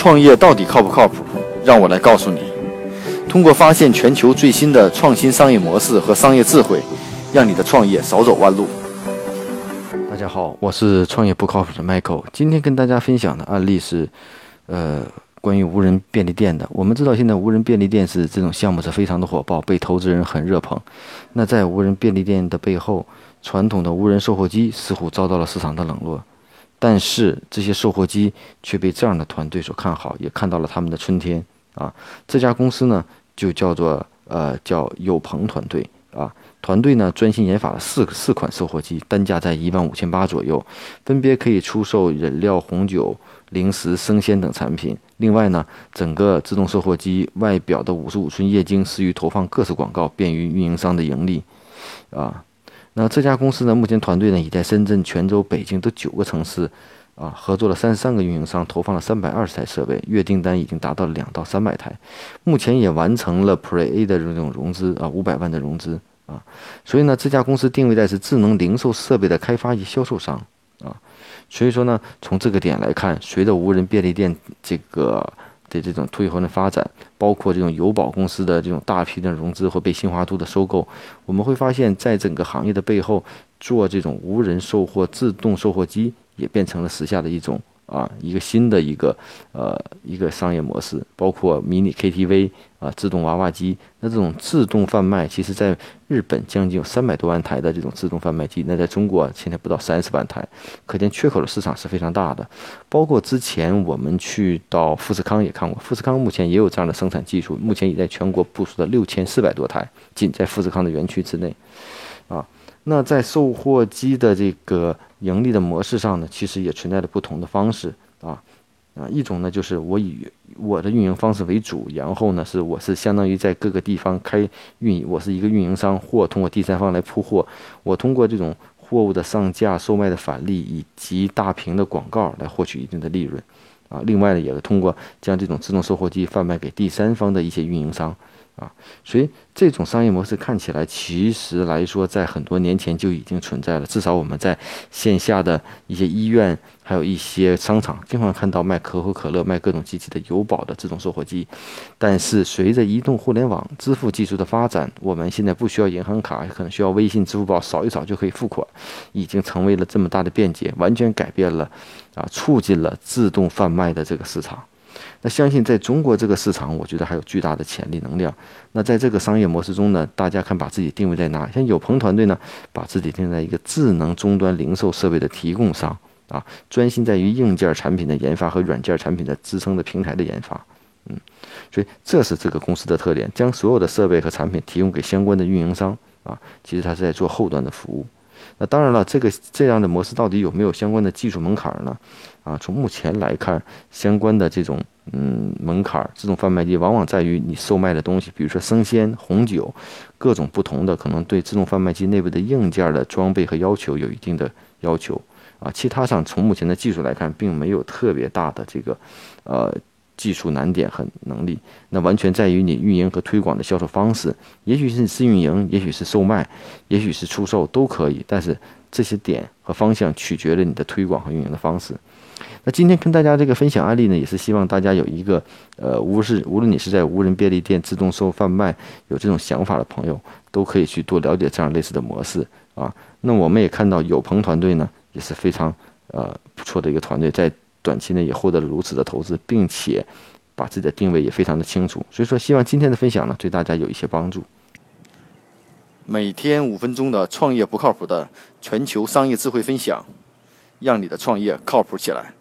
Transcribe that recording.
创业到底靠不靠谱？让我来告诉你。通过发现全球最新的创新商业模式和商业智慧，让你的创业少走弯路。大家好，我是创业不靠谱的 Michael。今天跟大家分享的案例是，呃，关于无人便利店的。我们知道，现在无人便利店是这种项目是非常的火爆，被投资人很热捧。那在无人便利店的背后，传统的无人售货机似乎遭到了市场的冷落。但是这些售货机却被这样的团队所看好，也看到了他们的春天啊！这家公司呢，就叫做呃叫友朋团队啊。团队呢专心研发了四四款售货机，单价在一万五千八左右，分别可以出售饮料、红酒、零食、生鲜等产品。另外呢，整个自动售货机外表的五十五寸液晶适于投放各式广告，便于运营商的盈利啊。那这家公司呢？目前团队呢已在深圳、泉州、北京等九个城市，啊，合作了三十三个运营商，投放了三百二十台设备，月订单已经达到了两到三百台。目前也完成了 Pre A 的这种融资啊，五百万的融资啊。所以呢，这家公司定位在是智能零售设备的开发与销售商啊。所以说呢，从这个点来看，随着无人便利店这个。的这种退后的发展，包括这种友宝公司的这种大批的融资或被新华都的收购，我们会发现，在整个行业的背后，做这种无人售货、自动售货机也变成了时下的一种。啊，一个新的一个呃一个商业模式，包括迷你 KTV 啊，自动娃娃机。那这种自动贩卖，其实在日本将近有三百多万台的这种自动贩卖机，那在中国现在不到三十万台，可见缺口的市场是非常大的。包括之前我们去到富士康也看过，富士康目前也有这样的生产技术，目前已在全国部署了六千四百多台，仅在富士康的园区之内。啊，那在售货机的这个。盈利的模式上呢，其实也存在着不同的方式啊啊，一种呢就是我以我的运营方式为主，然后呢是我是相当于在各个地方开运，我是一个运营商，或通过第三方来铺货，我通过这种货物的上架、售卖的返利以及大屏的广告来获取一定的利润啊。另外呢，也是通过将这种自动售货机贩卖给第三方的一些运营商。啊，所以这种商业模式看起来，其实来说，在很多年前就已经存在了。至少我们在线下的一些医院，还有一些商场，经常看到卖可口可乐、卖各种机器的友宝的自动售货机。但是，随着移动互联网支付技术的发展，我们现在不需要银行卡，可能需要微信、支付宝扫一扫就可以付款，已经成为了这么大的便捷，完全改变了，啊，促进了自动贩卖的这个市场。那相信在中国这个市场，我觉得还有巨大的潜力能量。那在这个商业模式中呢，大家看把自己定位在哪？像友朋团队呢，把自己定在一个智能终端零售设备的提供商啊，专心在于硬件产品的研发和软件产品的支撑的平台的研发。嗯，所以这是这个公司的特点，将所有的设备和产品提供给相关的运营商啊，其实它是在做后端的服务。那当然了，这个这样的模式到底有没有相关的技术门槛呢？啊，从目前来看，相关的这种嗯门槛，自动贩卖机往往在于你售卖的东西，比如说生鲜、红酒，各种不同的可能对自动贩卖机内部的硬件的装备和要求有一定的要求啊。其他上从目前的技术来看，并没有特别大的这个呃技术难点和能力，那完全在于你运营和推广的销售方式，也许是自运营，也许是售卖，也许是出售都可以，但是这些点和方向取决于你的推广和运营的方式。那今天跟大家这个分享案例呢，也是希望大家有一个，呃，无是无论你是在无人便利店自动售贩卖有这种想法的朋友，都可以去多了解这样类似的模式啊。那我们也看到友朋团队呢也是非常呃不错的一个团队，在短期内也获得了如此的投资，并且把自己的定位也非常的清楚。所以说，希望今天的分享呢对大家有一些帮助。每天五分钟的创业不靠谱的全球商业智慧分享，让你的创业靠谱起来。